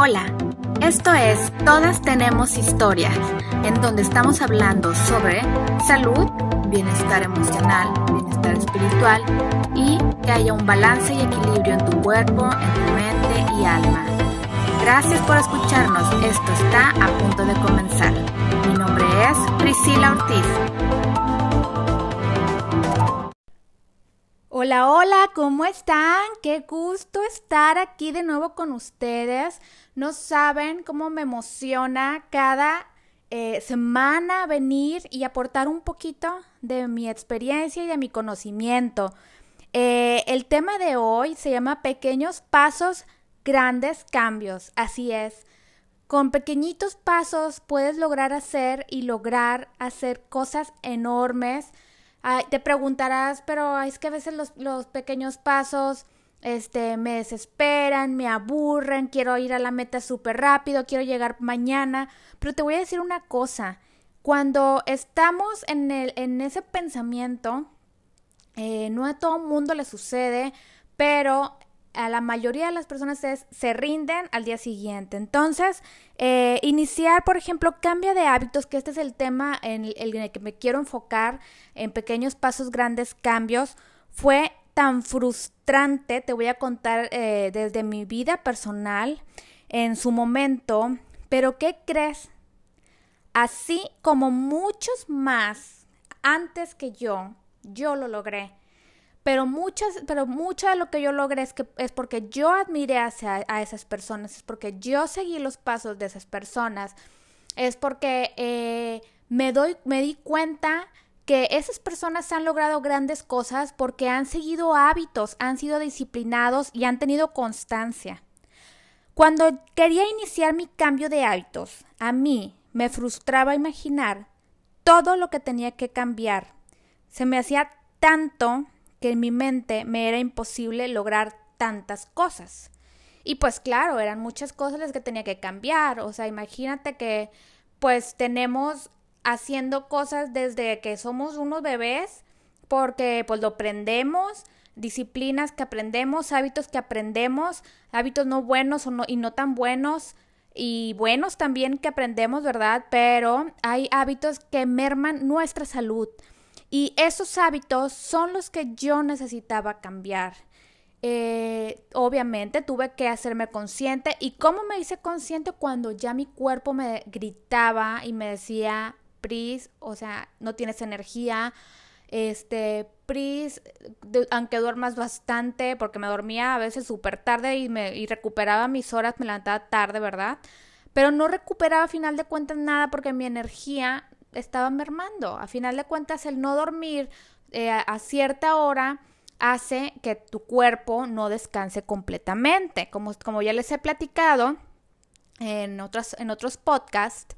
Hola, esto es Todas tenemos historias, en donde estamos hablando sobre salud, bienestar emocional, bienestar espiritual y que haya un balance y equilibrio en tu cuerpo, en tu mente y alma. Gracias por escucharnos, esto está a punto de comenzar. Mi nombre es Priscila Ortiz. Hola, hola, ¿cómo están? Qué gusto estar aquí de nuevo con ustedes. No saben cómo me emociona cada eh, semana venir y aportar un poquito de mi experiencia y de mi conocimiento. Eh, el tema de hoy se llama Pequeños Pasos, Grandes Cambios. Así es. Con pequeñitos pasos puedes lograr hacer y lograr hacer cosas enormes te preguntarás, pero es que a veces los, los pequeños pasos este, me desesperan, me aburren, quiero ir a la meta súper rápido, quiero llegar mañana. Pero te voy a decir una cosa, cuando estamos en, el, en ese pensamiento, eh, no a todo mundo le sucede, pero a la mayoría de las personas se rinden al día siguiente. Entonces, eh, iniciar, por ejemplo, cambia de hábitos, que este es el tema en el, que me quiero enfocar, en pequeños pasos, grandes cambios, fue tan frustrante, te voy a contar eh, desde mi vida personal en su momento, pero ¿qué crees? Así como muchos más antes que yo, yo lo logré pero muchas, pero mucho de lo que yo logré es que es porque yo admiré hacia, a esas personas, es porque yo seguí los pasos de esas personas, es porque eh, me doy, me di cuenta que esas personas han logrado grandes cosas porque han seguido hábitos, han sido disciplinados y han tenido constancia. Cuando quería iniciar mi cambio de hábitos, a mí me frustraba imaginar todo lo que tenía que cambiar. Se me hacía tanto que en mi mente me era imposible lograr tantas cosas. Y pues claro, eran muchas cosas las que tenía que cambiar. O sea, imagínate que pues tenemos haciendo cosas desde que somos unos bebés, porque pues lo aprendemos, disciplinas que aprendemos, hábitos que aprendemos, hábitos no buenos y no tan buenos, y buenos también que aprendemos, ¿verdad? Pero hay hábitos que merman nuestra salud. Y esos hábitos son los que yo necesitaba cambiar. Eh, obviamente tuve que hacerme consciente. ¿Y cómo me hice consciente cuando ya mi cuerpo me gritaba y me decía, Pris, o sea, no tienes energía? Este, Pris, aunque duermas bastante, porque me dormía a veces súper tarde y, me, y recuperaba mis horas, me levantaba tarde, ¿verdad? Pero no recuperaba a final de cuentas nada porque mi energía estaba mermando. A final de cuentas, el no dormir eh, a cierta hora hace que tu cuerpo no descanse completamente. Como, como ya les he platicado en, otras, en otros podcasts,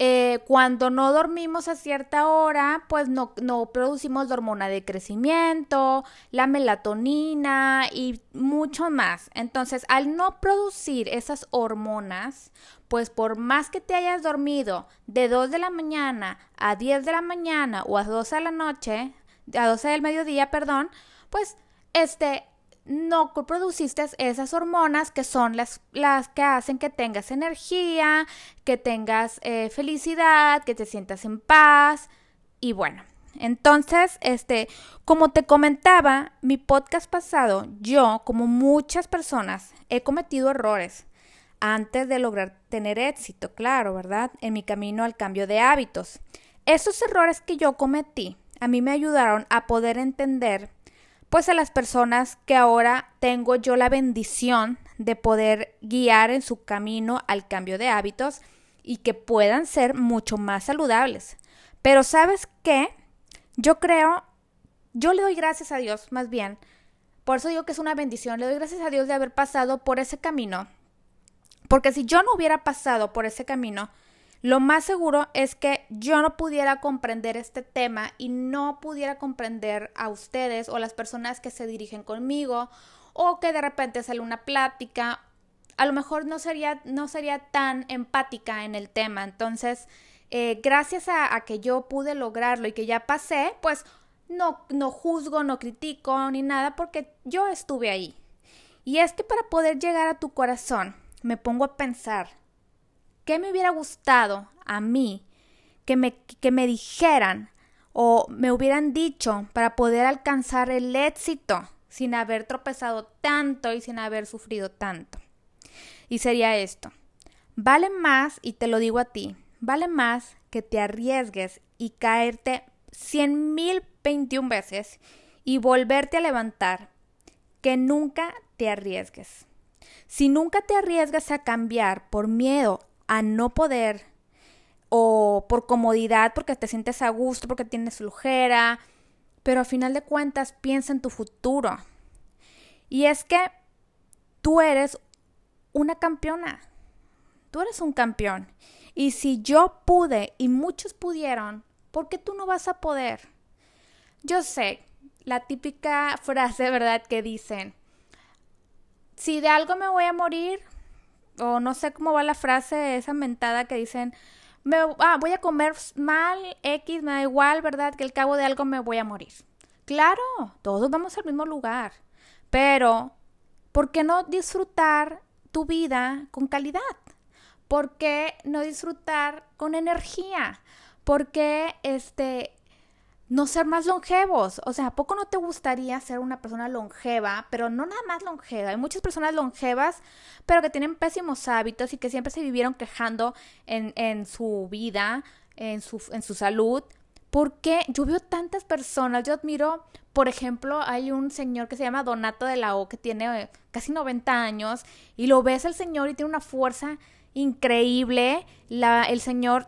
eh, cuando no dormimos a cierta hora, pues no, no producimos la hormona de crecimiento, la melatonina y mucho más. Entonces, al no producir esas hormonas, pues por más que te hayas dormido de 2 de la mañana a 10 de la mañana o a 12 de la noche, a 12 del mediodía, perdón, pues este no produciste esas hormonas que son las, las que hacen que tengas energía, que tengas eh, felicidad, que te sientas en paz y bueno. Entonces, este, como te comentaba, mi podcast pasado, yo, como muchas personas, he cometido errores antes de lograr tener éxito, claro, ¿verdad? En mi camino al cambio de hábitos. Esos errores que yo cometí a mí me ayudaron a poder entender pues a las personas que ahora tengo yo la bendición de poder guiar en su camino al cambio de hábitos y que puedan ser mucho más saludables. Pero sabes qué? Yo creo, yo le doy gracias a Dios, más bien, por eso digo que es una bendición, le doy gracias a Dios de haber pasado por ese camino. Porque si yo no hubiera pasado por ese camino, lo más seguro es que yo no pudiera comprender este tema y no pudiera comprender a ustedes o las personas que se dirigen conmigo o que de repente sale una plática, a lo mejor no sería, no sería tan empática en el tema. Entonces, eh, gracias a, a, que yo pude lograrlo y que ya pasé, pues no, no juzgo, no critico ni nada porque yo estuve ahí. Y es que para poder llegar a tu corazón, me pongo a pensar, ¿qué me hubiera gustado a mí que me, que me dijeran o me hubieran dicho para poder alcanzar el éxito sin haber tropezado tanto y sin haber sufrido tanto? Y sería esto, vale más, y te lo digo a ti, vale más que te arriesgues y caerte cien mil veintiún veces y volverte a levantar que nunca te arriesgues. Si nunca te arriesgas a cambiar por miedo a no poder o por comodidad porque te sientes a gusto, porque tienes flujera, pero a final de cuentas piensa en tu futuro. Y es que tú eres una campeona. Tú eres un campeón. Y si yo pude y muchos pudieron, ¿por qué tú no vas a poder? Yo sé, la típica frase, ¿verdad? Que dicen, si de algo me voy a morir, o no sé cómo va la frase esa mentada que dicen, me, ah, voy a comer mal, X, me da igual, ¿verdad? Que al cabo de algo me voy a morir. Claro, todos vamos al mismo lugar, pero ¿por qué no disfrutar tu vida con calidad? ¿Por qué no disfrutar con energía? ¿Por qué este, no ser más longevos. O sea, ¿a poco no te gustaría ser una persona longeva, pero no nada más longeva? Hay muchas personas longevas, pero que tienen pésimos hábitos y que siempre se vivieron quejando en, en su vida, en su, en su salud. Porque yo veo tantas personas, yo admiro, por ejemplo, hay un señor que se llama Donato de la O, que tiene eh, casi 90 años, y lo ves el señor y tiene una fuerza increíble. La, el señor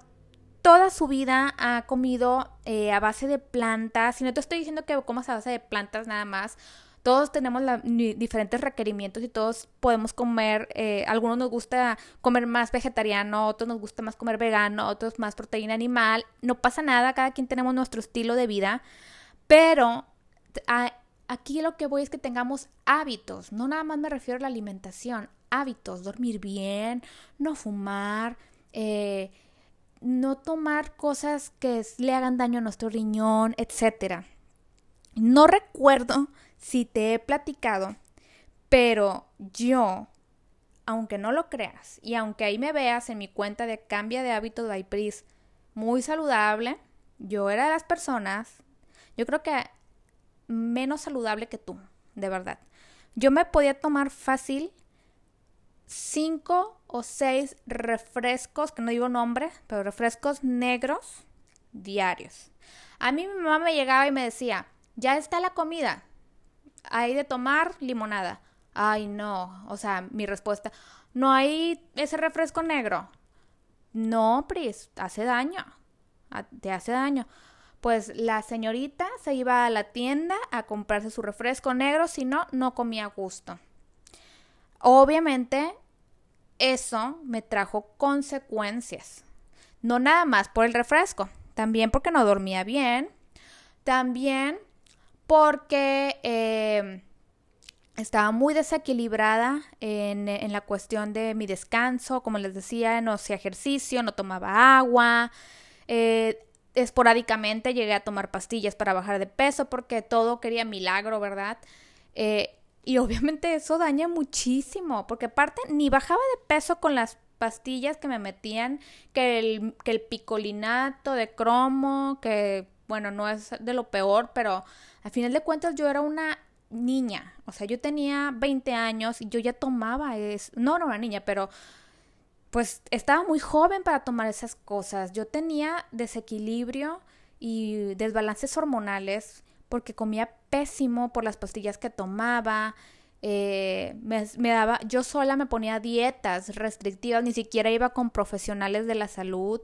toda su vida ha comido eh, a base de plantas. Y no te estoy diciendo que comas a base de plantas nada más. Todos tenemos diferentes requerimientos y todos podemos comer. Eh, algunos nos gusta comer más vegetariano, otros nos gusta más comer vegano, otros más proteína animal. No pasa nada, cada quien tenemos nuestro estilo de vida. Pero aquí lo que voy es que tengamos hábitos. No nada más me refiero a la alimentación. Hábitos, dormir bien, no fumar. Eh, no tomar cosas que le hagan daño a nuestro riñón, etc. No recuerdo si te he platicado, pero yo, aunque no lo creas, y aunque ahí me veas en mi cuenta de cambia de hábitos by Pris, muy saludable, yo era de las personas, yo creo que menos saludable que tú, de verdad. Yo me podía tomar fácil cinco o seis refrescos, que no digo nombre, pero refrescos negros diarios. A mí mi mamá me llegaba y me decía, ya está la comida, hay de tomar limonada. Ay, no, o sea, mi respuesta, no hay ese refresco negro. No, Pris, hace daño, te hace daño. Pues la señorita se iba a la tienda a comprarse su refresco negro, si no, no comía gusto. Obviamente eso me trajo consecuencias. No nada más por el refresco, también porque no dormía bien, también porque eh, estaba muy desequilibrada en, la cuestión de mi descanso, como les decía, no hacía ejercicio, no tomaba agua, eh, esporádicamente llegué a tomar pastillas para bajar de peso porque todo quería milagro, ¿verdad? Eh, y obviamente eso daña muchísimo, porque aparte ni bajaba de peso con las pastillas que me metían, que el, que el picolinato de cromo, que bueno, no es de lo peor, pero al final de cuentas yo era una niña, o sea, yo tenía 20 años y yo ya tomaba eso, no, no era niña, pero pues estaba muy joven para tomar esas cosas, yo tenía desequilibrio y desbalances hormonales porque comía pésimo por las pastillas que tomaba. Eh, me, daba, yo sola me ponía dietas restrictivas, ni siquiera iba con profesionales de la salud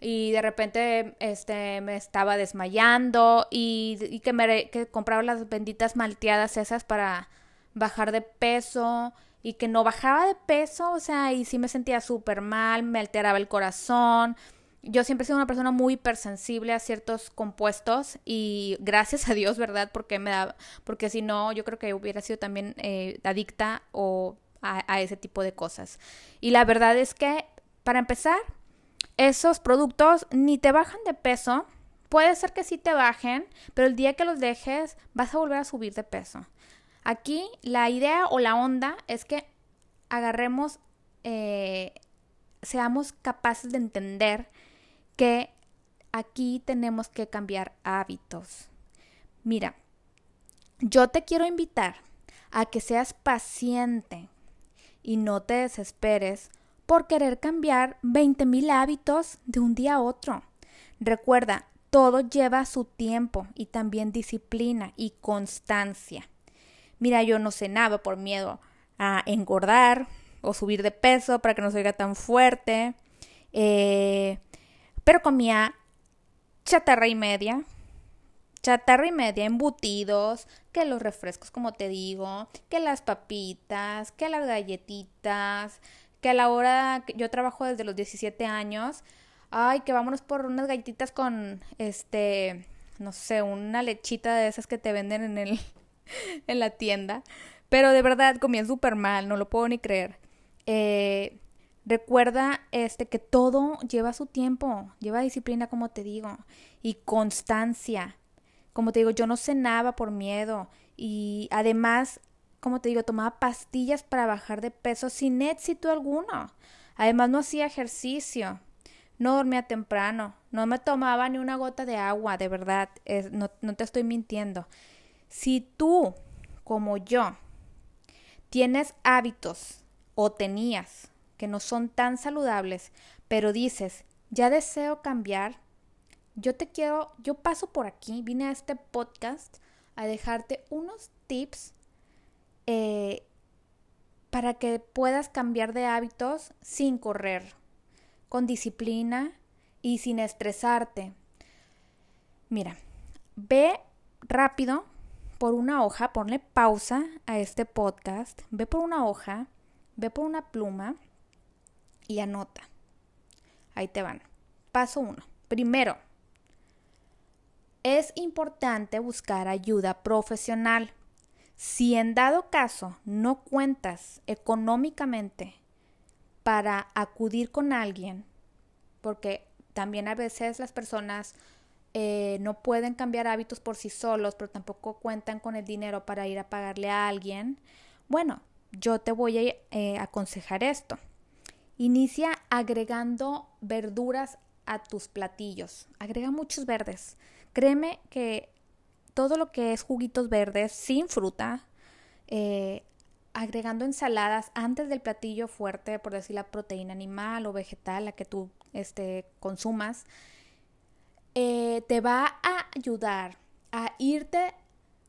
y de repente este me estaba desmayando y, y que me que compraba las benditas malteadas esas para bajar de peso y que no bajaba de peso, o sea, y sí me sentía súper mal, me alteraba el corazón, yo siempre he sido una persona muy hipersensible a ciertos compuestos y gracias a Dios, ¿verdad? Porque me da, porque si no, yo creo que hubiera sido también eh, adicta o a, ese tipo de cosas. Y la verdad es que, para empezar, esos productos ni te bajan de peso, puede ser que sí te bajen, pero el día que los dejes vas a volver a subir de peso. Aquí la idea o la onda es que agarremos eh, seamos capaces de entender que aquí tenemos que cambiar hábitos. Mira, yo te quiero invitar a que seas paciente y no te desesperes por querer cambiar 20.000 hábitos de un día a otro. Recuerda, todo lleva su tiempo y también disciplina y constancia. Mira, yo no cenaba por miedo a engordar o subir de peso para que no se oiga tan fuerte, eh, pero comía chatarra y media, chatarra y media, embutidos, que los refrescos, como te digo, que las papitas, que las galletitas, que a la hora que yo trabajo desde los 17 años, ay, que vámonos por unas galletitas con, este, no sé, una lechita de esas que te venden en el, en la tienda. Pero de verdad comía súper mal, no lo puedo ni creer. Eh, recuerda este que todo lleva su tiempo, lleva disciplina como te digo y constancia. Como te digo, yo no cenaba por miedo y además, como te digo, tomaba pastillas para bajar de peso sin éxito alguno. Además, no hacía ejercicio, no dormía temprano, no me tomaba ni una gota de agua, de verdad, no, no te estoy mintiendo. Si tú, como yo, tienes hábitos o tenías que no son tan saludables, pero dices, ya deseo cambiar, yo te quiero, yo paso por aquí, vine a este podcast a dejarte unos tips eh, para que puedas cambiar de hábitos sin correr, con disciplina y sin estresarte. Mira, ve rápido por una hoja, ponle pausa a este podcast, ve por una hoja, ve por una pluma y anota. Ahí te van. Paso uno. Primero, es importante buscar ayuda profesional. Si en dado caso no cuentas económicamente para acudir con alguien, porque también a veces las personas eh, no pueden cambiar hábitos por sí solos, pero tampoco cuentan con el dinero para ir a pagarle a alguien, bueno, yo te voy a eh, aconsejar esto. Inicia agregando verduras a tus platillos. Agrega muchos verdes. Créeme que todo lo que es juguitos verdes sin fruta, eh, agregando ensaladas antes del platillo fuerte, por decir la proteína animal o vegetal, la que tú este, consumas, eh, te va a ayudar a irte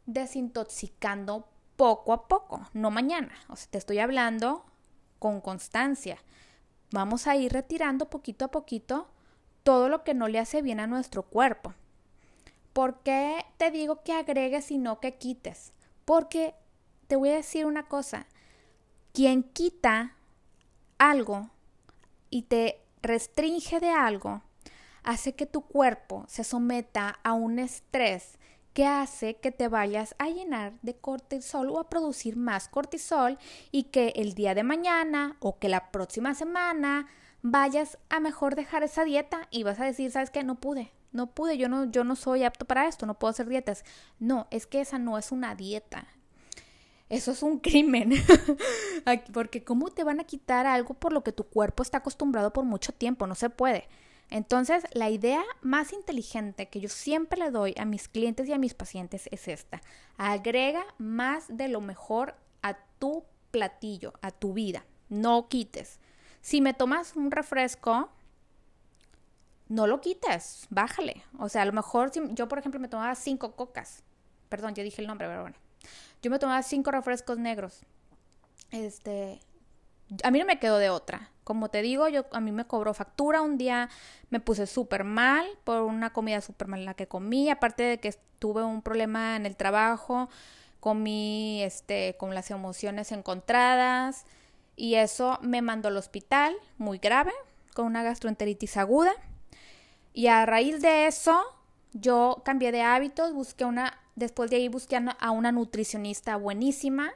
desintoxicando poco a poco, no mañana. O sea, te estoy hablando con constancia. Vamos a ir retirando poquito a poquito todo lo que no le hace bien a nuestro cuerpo. ¿Por qué te digo que agregues y no que quites? Porque te voy a decir una cosa, quien quita algo y te restringe de algo, hace que tu cuerpo se someta a un estrés que hace que te vayas a llenar de cortisol o a producir más cortisol y que el día de mañana o que la próxima semana vayas a mejor dejar esa dieta y vas a decir, ¿sabes qué? No pude, no pude, yo no, yo no soy apto para esto, no puedo hacer dietas. No, es que esa no es una dieta. Eso es un crimen. Porque ¿cómo te van a quitar algo por lo que tu cuerpo está acostumbrado por mucho tiempo? No se puede. Entonces, la idea más inteligente que yo siempre le doy a mis clientes y a mis pacientes es esta. Agrega más de lo mejor a tu platillo, a tu vida. No quites. Si me tomas un refresco, no lo quites, bájale. O sea, a lo mejor si yo, por ejemplo, me tomaba cinco cocas. Perdón, ya dije el nombre, pero bueno. Yo me tomaba cinco refrescos negros. Este, a mí no me quedó de otra. Como te digo, yo a mí me cobró factura. Un día me puse súper mal por una comida súper mala que comí. Aparte de que tuve un problema en el trabajo, comí este, con las emociones encontradas. Y eso me mandó al hospital, muy grave, con una gastroenteritis aguda. Y a raíz de eso, yo cambié de hábitos, busqué una, después de ahí busqué a una nutricionista buenísima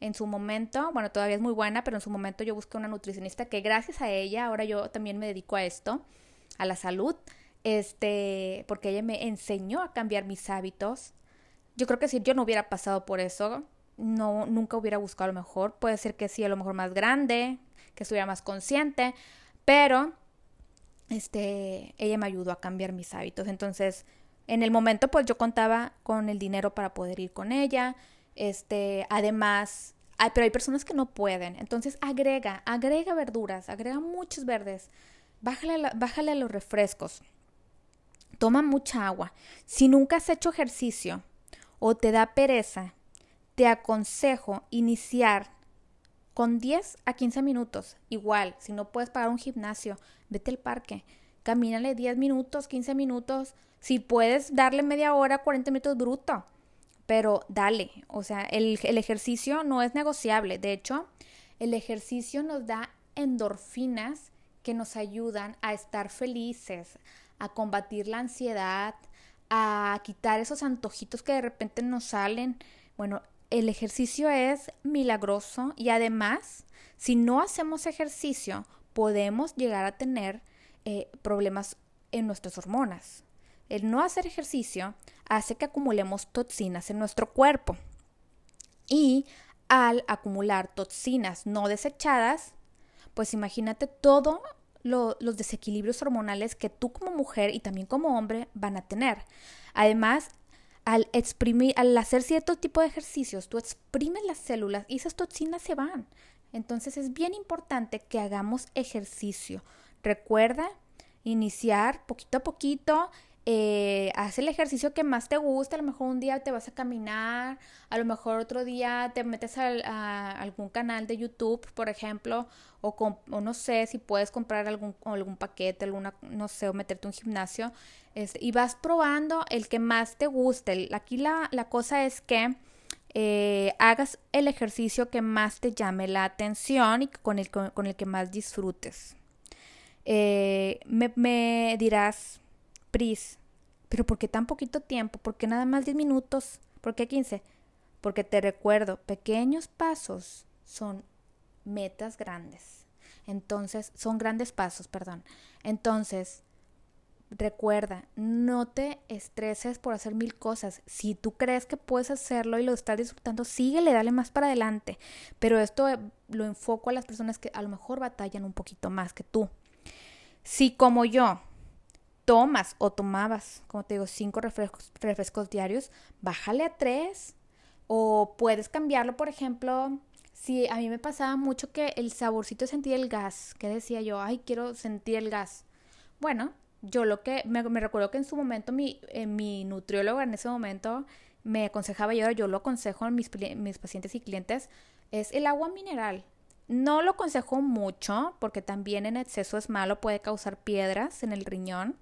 en su momento, bueno, todavía es muy buena, pero en su momento yo busqué una nutricionista que gracias a ella, ahora yo también me dedico a esto, a la salud, este, porque ella me enseñó a cambiar mis hábitos. Yo creo que si yo no hubiera pasado por eso, no, nunca hubiera buscado a lo mejor, puede ser que sí, a lo mejor más grande, que estuviera más consciente, pero este, ella me ayudó a cambiar mis hábitos. Entonces, en el momento, pues yo contaba con el dinero para poder ir con ella. Este, además, pero hay personas que no pueden. Entonces, agrega, agrega verduras, agrega muchos verdes. Bájale, bájale a los refrescos. Toma mucha agua. Si nunca has hecho ejercicio o te da pereza, te aconsejo iniciar con 10 a 15 minutos. Igual, si no puedes pagar un gimnasio, vete al parque. Camínale 10 minutos, 15 minutos. Si puedes darle media hora, 40 minutos bruto. Pero dale, o sea, el, el ejercicio no es negociable. De hecho, el ejercicio nos da endorfinas que nos ayudan a estar felices, a combatir la ansiedad, a quitar esos antojitos que de repente nos salen. Bueno, el ejercicio es milagroso y además, si no hacemos ejercicio, podemos llegar a tener eh, problemas en nuestras hormonas. El no hacer ejercicio hace que acumulemos toxinas en nuestro cuerpo. Y al acumular toxinas no desechadas, pues imagínate todos los desequilibrios hormonales que tú como mujer y también como hombre van a tener. Además, al exprimir, al hacer cierto tipo de ejercicios, tú exprimes las células y esas toxinas se van. Entonces es bien importante que hagamos ejercicio. Recuerda iniciar poquito a poquito eh, haz el ejercicio que más te gusta, a lo mejor un día te vas a caminar, a lo mejor otro día te metes a, algún canal de YouTube, por ejemplo, o, no sé si puedes comprar algún, algún paquete, alguna, no sé, o meterte un gimnasio, este, y vas probando el que más te guste. Aquí la, la cosa es que eh, hagas el ejercicio que más te llame la atención y con el, con, el que más disfrutes. Eh, me dirás, Pris, pero ¿por qué tan poquito tiempo? ¿Por qué nada más 10 minutos? ¿Por qué 15? Porque te recuerdo, pequeños pasos son metas grandes. Entonces, son grandes pasos, perdón. Entonces, recuerda, no te estreses por hacer mil cosas. Si tú crees que puedes hacerlo y lo estás disfrutando, síguele, dale más para adelante. Pero esto eh, lo enfoco a las personas que a lo mejor batallan un poquito más que tú. Si como yo tomas o tomabas, como te digo, cinco refrescos, refrescos diarios, bájale a tres. O puedes cambiarlo, por ejemplo, si a mí me pasaba mucho que el saborcito de sentir el gas, que decía yo, ay, quiero sentir el gas. Bueno, yo lo que, me, recuerdo que en su momento mi, eh, mi nutriólogo en ese momento me aconsejaba y ahora yo lo aconsejo a mis, mis pacientes y clientes, es el agua mineral. No lo aconsejo mucho porque también en exceso es malo, puede causar piedras en el riñón.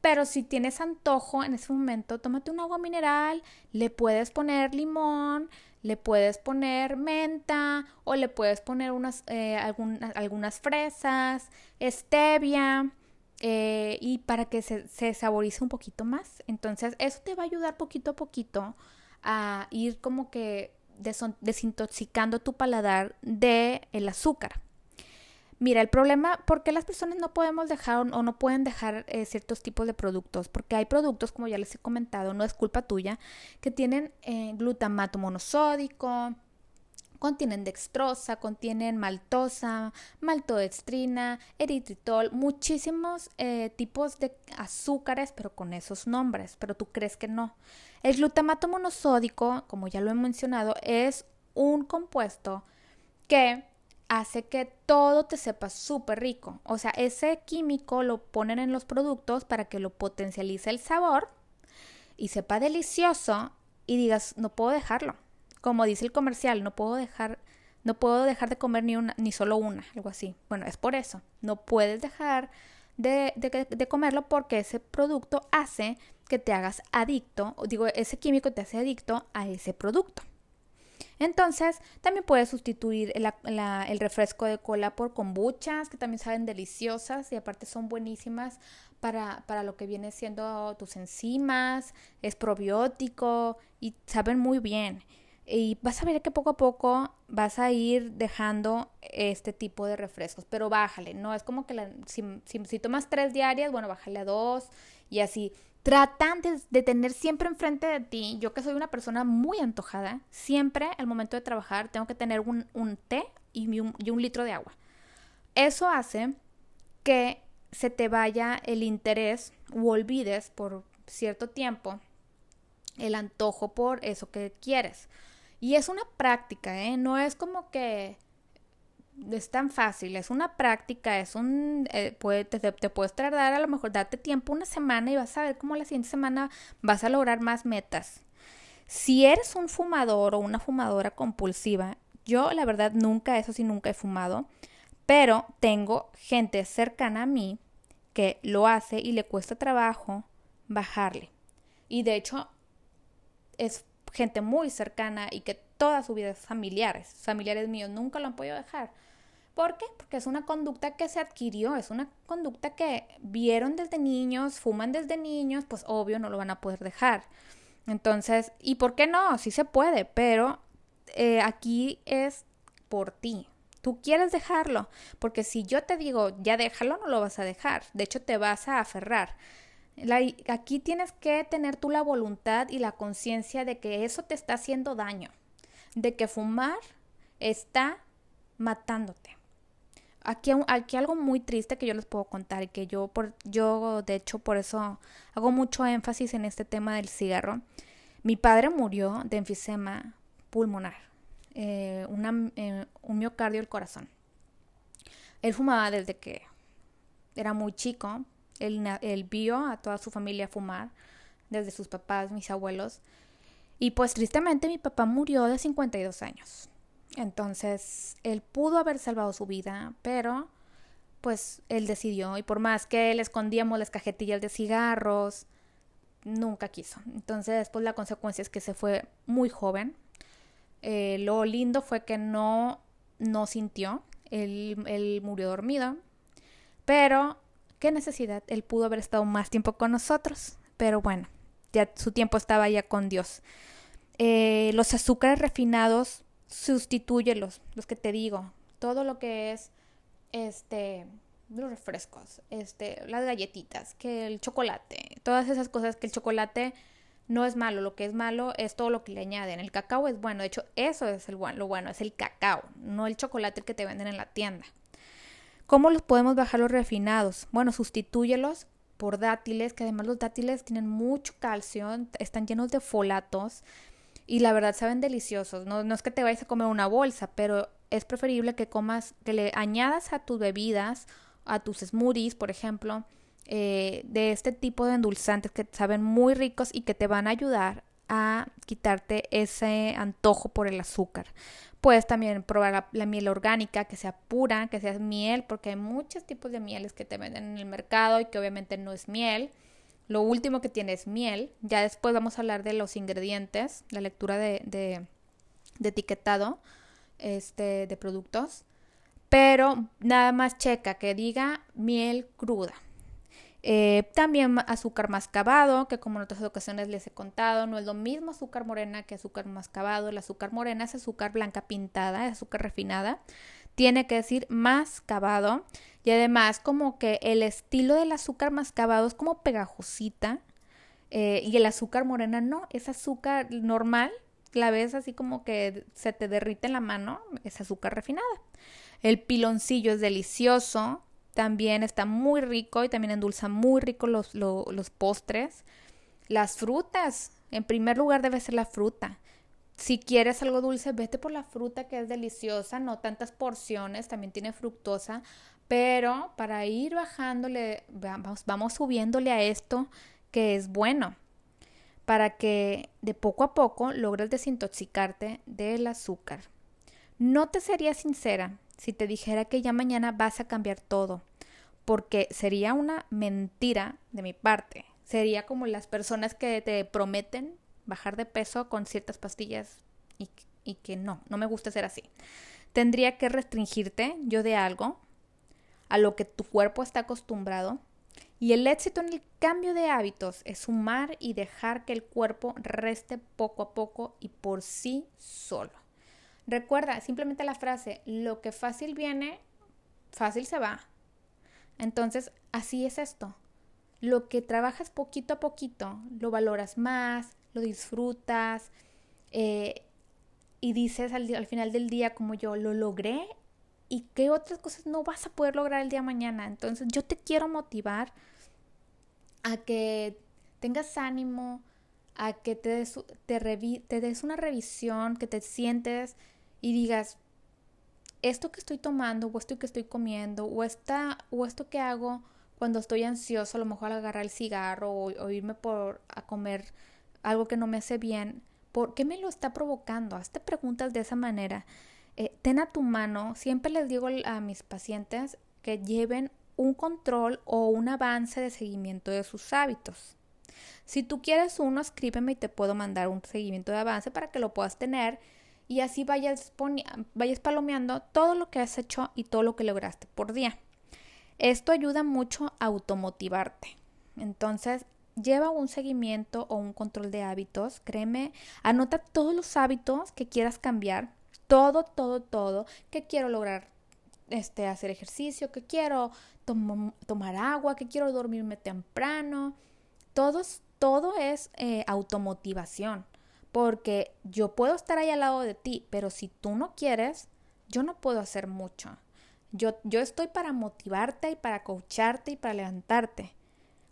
Pero si tienes antojo en ese momento, tómate un agua mineral, le puedes poner limón, le puedes poner menta o le puedes poner unas, eh, algunas fresas, stevia. Eh, y para que se, se, saborice un poquito más. Entonces, eso te va a ayudar poquito a poquito a ir como que desintoxicando tu paladar de el azúcar. Mira, el problema, ¿por qué las personas no podemos dejar o no pueden dejar eh, ciertos tipos de productos? Porque hay productos, como ya les he comentado, no es culpa tuya, que tienen eh, glutamato monosódico, contienen dextrosa, contienen maltosa, maltodextrina, eritritol, muchísimos eh, tipos de azúcares, pero con esos nombres, pero tú crees que no. El glutamato monosódico, como ya lo he mencionado, es un compuesto que hace que todo te sepa súper rico. O sea, ese químico lo ponen en los productos para que lo potencialice el sabor y sepa delicioso y digas, no puedo dejarlo. Como dice el comercial, no puedo dejar no puedo dejar de comer ni una ni solo una, algo así. Bueno, es por eso. No puedes dejar de, comerlo porque ese producto hace que te hagas adicto, digo, ese químico te hace adicto a ese producto. Entonces, también puedes sustituir el refresco de cola por kombuchas, que también saben deliciosas y aparte son buenísimas para, para lo que viene siendo tus enzimas, es probiótico y saben muy bien. Y vas a ver que poco a poco vas a ir dejando este tipo de refrescos, pero bájale, no es como que si, si tomas tres diarias, bueno, bájale a dos y así tratan de, tener siempre enfrente de ti, yo que soy una persona muy antojada, siempre al momento de trabajar tengo que tener un, té y un, y un, litro de agua. eso hace que se te vaya el interés o olvides por cierto tiempo el antojo por eso que quieres. Y es una práctica, ¿eh? No es como que es tan fácil, es una práctica, es un, eh, puede, te, te, puedes tardar a lo mejor date tiempo una semana y vas a ver cómo la siguiente semana vas a lograr más metas. Si eres un fumador o una fumadora compulsiva, yo la verdad nunca, eso sí, nunca he fumado, pero tengo gente cercana a mí que lo hace y le cuesta trabajo bajarle. Y de hecho es gente muy cercana y que toda su vida es familiares. Familiares míos nunca lo han podido dejar. ¿Por qué? Porque es una conducta que se adquirió, es una conducta que vieron desde niños, fuman desde niños, pues obvio no lo van a poder dejar. Entonces, ¿y por qué no? Sí se puede, pero eh, aquí es por ti. Tú quieres dejarlo, porque si yo te digo, ya déjalo, no lo vas a dejar. De hecho, te vas a aferrar. aquí tienes que tener tú la voluntad y la conciencia de que eso te está haciendo daño, de que fumar está matándote. Aquí, aquí algo muy triste que yo les puedo contar y que yo, por, yo de hecho por eso hago mucho énfasis en este tema del cigarro. Mi padre murió de enfisema pulmonar, eh, eh, un miocardio del corazón. Él fumaba desde que era muy chico. Él, él vio a toda su familia fumar, desde sus papás, mis abuelos. Y pues tristemente mi papá murió de 52 años. Entonces, él pudo haber salvado su vida, pero pues él decidió y por más que le escondíamos las cajetillas de cigarros, nunca quiso. Entonces, pues la consecuencia es que se fue muy joven. Eh, lo lindo fue que no, no sintió, él, él murió dormido, pero qué necesidad, él pudo haber estado más tiempo con nosotros, pero bueno, ya su tiempo estaba ya con Dios. Eh, los azúcares refinados sustitúyelos, los que te digo, todo lo que es este los refrescos, este, las galletitas, que el chocolate, todas esas cosas que el chocolate no es malo, lo que es malo es todo lo que le añaden. El cacao es bueno, de hecho, eso es el lo bueno, es el cacao, no el chocolate que te venden en la tienda. ¿Cómo los podemos bajar los refinados? Bueno, sustitúyelos por dátiles, que además los dátiles tienen mucho calcio, están llenos de folatos, y la verdad saben deliciosos. No, no es que te vayas a comer una bolsa, pero es preferible que comas, que le añadas a tus bebidas, a tus smoothies, por ejemplo, eh, de este tipo de endulzantes que saben muy ricos y que te van a ayudar a quitarte ese antojo por el azúcar. Puedes también probar la, la, miel orgánica, que sea pura, que sea miel, porque hay muchos tipos de mieles que te venden en el mercado y que obviamente no es miel. Lo último que tiene es miel. Ya después vamos a hablar de los ingredientes, la lectura de, de, etiquetado este, de productos. Pero nada más checa que diga miel cruda. Eh, también azúcar mascabado, que como en otras ocasiones les he contado, no es lo mismo azúcar morena que azúcar mascabado. El azúcar morena es azúcar blanca pintada, es azúcar refinada. Tiene que decir mascabado. Y además como que el estilo del azúcar mascabado es como pegajosita eh, y el azúcar morena no, es azúcar normal, la ves así como que se te derrite en la mano, es azúcar refinada. El piloncillo es delicioso, también está muy rico y también endulza muy rico los, los postres. Las frutas, en primer lugar debe ser la fruta. Si quieres algo dulce, vete por la fruta que es deliciosa, no tantas porciones, también tiene fructosa, pero para ir bajándole, vamos, vamos subiéndole a esto que es bueno, para que de poco a poco logres desintoxicarte del azúcar. No te sería sincera si te dijera que ya mañana vas a cambiar todo, porque sería una mentira de mi parte. Sería como las personas que te prometen bajar de peso con ciertas pastillas y, y que no, no me gusta ser así. Tendría que restringirte yo de algo a lo que tu cuerpo está acostumbrado. Y el éxito en el cambio de hábitos es sumar y dejar que el cuerpo reste poco a poco y por sí solo. Recuerda simplemente la frase, lo que fácil viene, fácil se va. Entonces, así es esto. Lo que trabajas poquito a poquito, lo valoras más, lo disfrutas eh, y dices al, al final del día como yo, lo logré y qué otras cosas no vas a poder lograr el día de mañana. Entonces yo te quiero motivar a que tengas ánimo, a que te des, te, te des una revisión, que te sientes y digas, esto que estoy tomando o esto que estoy comiendo o, esta, o esto que hago cuando estoy ansioso, a lo mejor agarrar el cigarro o, irme por a comer algo que no me hace bien, ¿por qué me lo está provocando? Hazte preguntas de esa manera. Eh, ten a tu mano, siempre les digo a mis pacientes que lleven un control o un avance de seguimiento de sus hábitos. Si tú quieres uno, escríbeme y te puedo mandar un seguimiento de avance para que lo puedas tener y así vayas, vayas palomeando todo lo que has hecho y todo lo que lograste por día. Esto ayuda mucho a automotivarte. Entonces, lleva un seguimiento o un control de hábitos, créeme, anota todos los hábitos que quieras cambiar, todo, todo, todo, que quiero lograr este, hacer ejercicio, que quiero tomar agua, que quiero dormirme temprano. Todos, todo es eh, automotivación porque yo puedo estar ahí al lado de ti, pero si tú no quieres, yo no puedo hacer mucho. Yo, yo estoy para motivarte y para coacharte y para levantarte,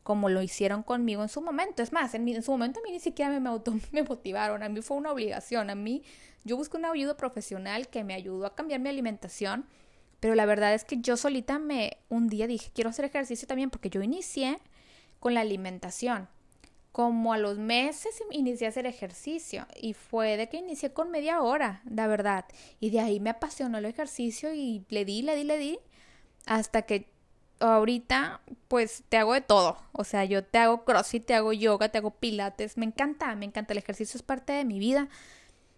como lo hicieron conmigo en su momento. Es más, en, su momento a mí ni siquiera me, motivaron, a mí fue una obligación, a mí yo busqué un ayuda profesional que me ayudó a cambiar mi alimentación, pero la verdad es que yo solita me un día dije, quiero hacer ejercicio también porque yo inicié con la alimentación como a los meses inicié a hacer ejercicio y fue de que inicié con media hora, la verdad. Y de ahí me apasionó el ejercicio y le di, le di, le di, hasta que ahorita pues te hago de todo. O sea, yo te hago crossfit, te hago yoga, te hago pilates. Me encanta, me encanta. El ejercicio es parte de mi vida.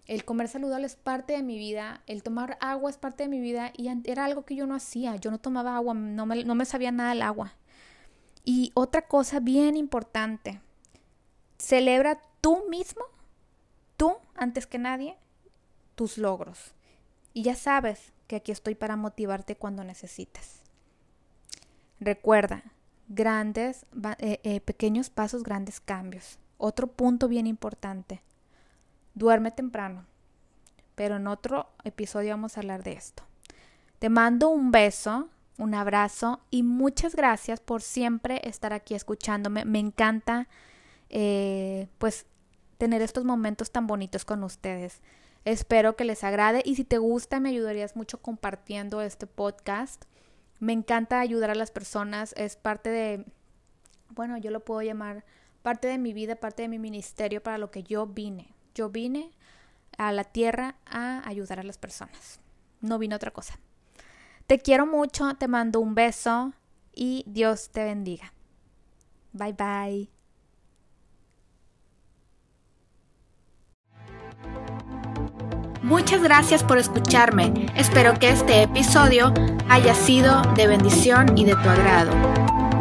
El comer saludable es parte de mi vida. El tomar agua es parte de mi vida. Y era algo que yo no hacía. Yo no tomaba agua, no me, no me sabía nada el agua. Y otra cosa bien importante Celebra tú mismo, tú antes que nadie, tus logros. Y ya sabes que aquí estoy para motivarte cuando necesites. Recuerda, grandes, eh, eh, pequeños pasos, grandes cambios. Otro punto bien importante. Duerme temprano. Pero en otro episodio vamos a hablar de esto. Te mando un beso, un abrazo y muchas gracias por siempre estar aquí escuchándome. Me encanta eh, pues tener estos momentos tan bonitos con ustedes. Espero que les agrade y si te gusta me ayudarías mucho compartiendo este podcast. Me encanta ayudar a las personas, es parte de, bueno, yo lo puedo llamar parte de mi vida, parte de mi ministerio para lo que yo vine. Yo vine a la tierra a ayudar a las personas. No vine otra cosa. Te quiero mucho, te mando un beso y Dios te bendiga. Bye bye. Muchas gracias por escucharme. Espero que este episodio haya sido de bendición y de tu agrado.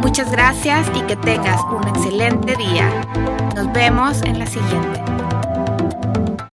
Muchas gracias y que tengas un excelente día. Nos vemos en la siguiente.